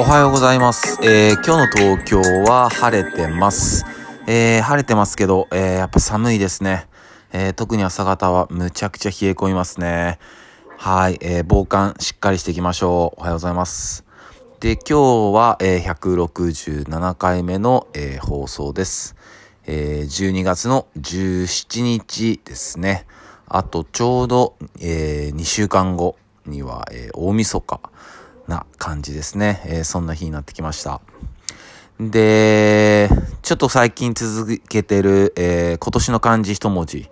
おはようございます。えー今日の東京は晴れてます。えー晴れてますけど、えーやっぱ寒いですね。え特に朝方はむちゃくちゃ冷え込みますね。はい、え防寒しっかりしていきましょう。おはようございます。で、今日は、えー167回目の、え放送です。えー12月の17日ですね。あとちょうど、え2週間後には、えー大晦日な感じですね。えーそんな日になってきました。で、ちょっと最近続けてる、えー今年の漢字一文字、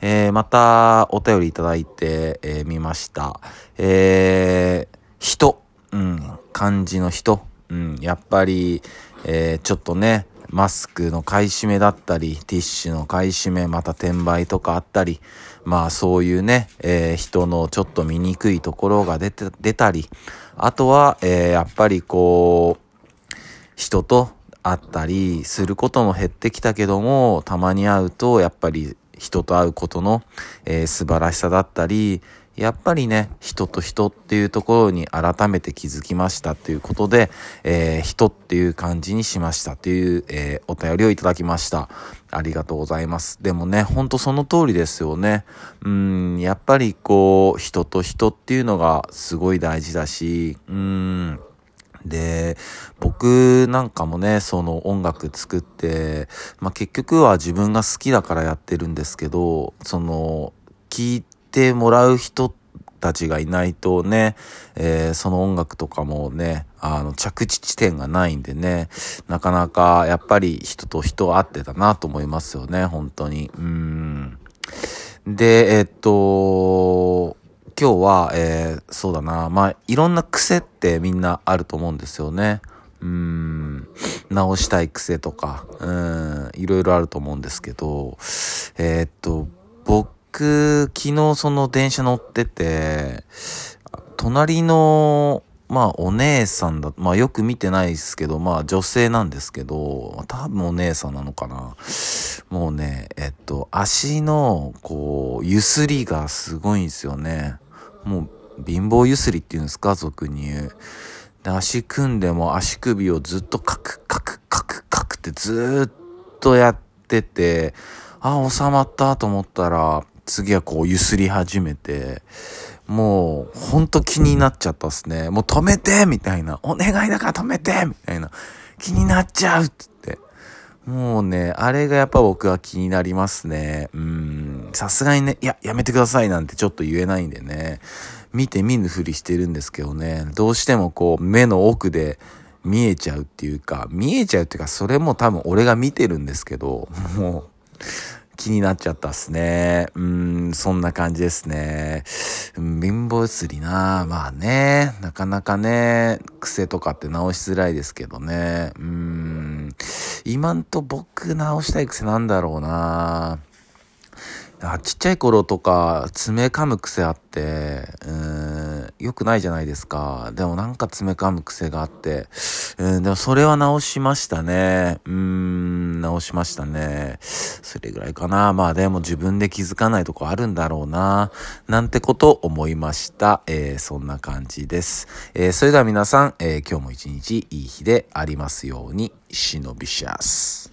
えーまたお便りいただいて、えー見ました。えー人、うん、漢字の人、うん、やっぱり、えーちょっとね、マスクの買い占めだったり、ティッシュの買い占め、また転売とかあったり、まあそういうね、えー人のちょっと見にくいところが出て、出たり、あとは、えーやっぱりこう、人と会ったりすることも減ってきたけども、たまに会うと、やっぱり人と会うことの、えー素晴らしさだったり、やっぱりね、人と人っていうところに改めて気づきましたということで、えー人っていう感じにしましたという、えーお便りをいただきました。ありがとうございます。でもね、ほんとその通りですよね。うん、やっぱりこう、人と人っていうのがすごい大事だし、うん、で、僕なんかもね、その音楽作って、まあ、結局は自分が好きだからやってるんですけど、その、聞いててもらう人たちがいないとね、えーその音楽とかもね、あの、着地地点がないんでね、なかなかやっぱり人と人会ってたなと思いますよね、本当に。うん。で、えっと、今日は、えーそうだな、まあ、いろんな癖ってみんなあると思うんですよね。うん、直したい癖とか、うん、いろいろあると思うんですけど、えーっと、僕、昨日その電車乗ってて、隣の、まあお姉さんだ、まあよく見てないですけど、まあ女性なんですけど、多分お姉さんなのかな。もうね、えっと、足の、こう、ゆすりがすごいんですよね。もう、貧乏ゆすりっていうんですか、俗に言う。で、足組んでも足首をずっとカクカクカクカクってずっとやってて、あ、収まったと思ったら、次はこうゆすり始めて、もう、ほんと気になっちゃったっすね。もう止めてみたいな。お願いだから止めてみたいな。気になっちゃうっつって。もうね、あれがやっぱ僕は気になりますね。うん。さすがにね、いや、やめてくださいなんてちょっと言えないんでね。見て見ぬふりしてるんですけどね。どうしてもこう、目の奥で見えちゃうっていうか、見えちゃうっていうか、それも多分俺が見てるんですけど、もう、気になっちゃったっすね。うん、そんな感じですね。うん貧乏ゆりなまあね、なかなかね、癖とかって直しづらいですけどね。うん、今んと僕直したい癖なんだろうなあちっちゃい頃とか爪噛む癖あって、うーん、良くないじゃないですか。でもなんか爪噛む癖があって、うん、でもそれは直しましたね。うーん、直しましたね。それぐらいかな。まあでも自分で気づかないとこあるんだろうな。なんてこと思いました。えーそんな感じです。えーそれでは皆さん、えー今日も一日いい日でありますように、忍びシャス。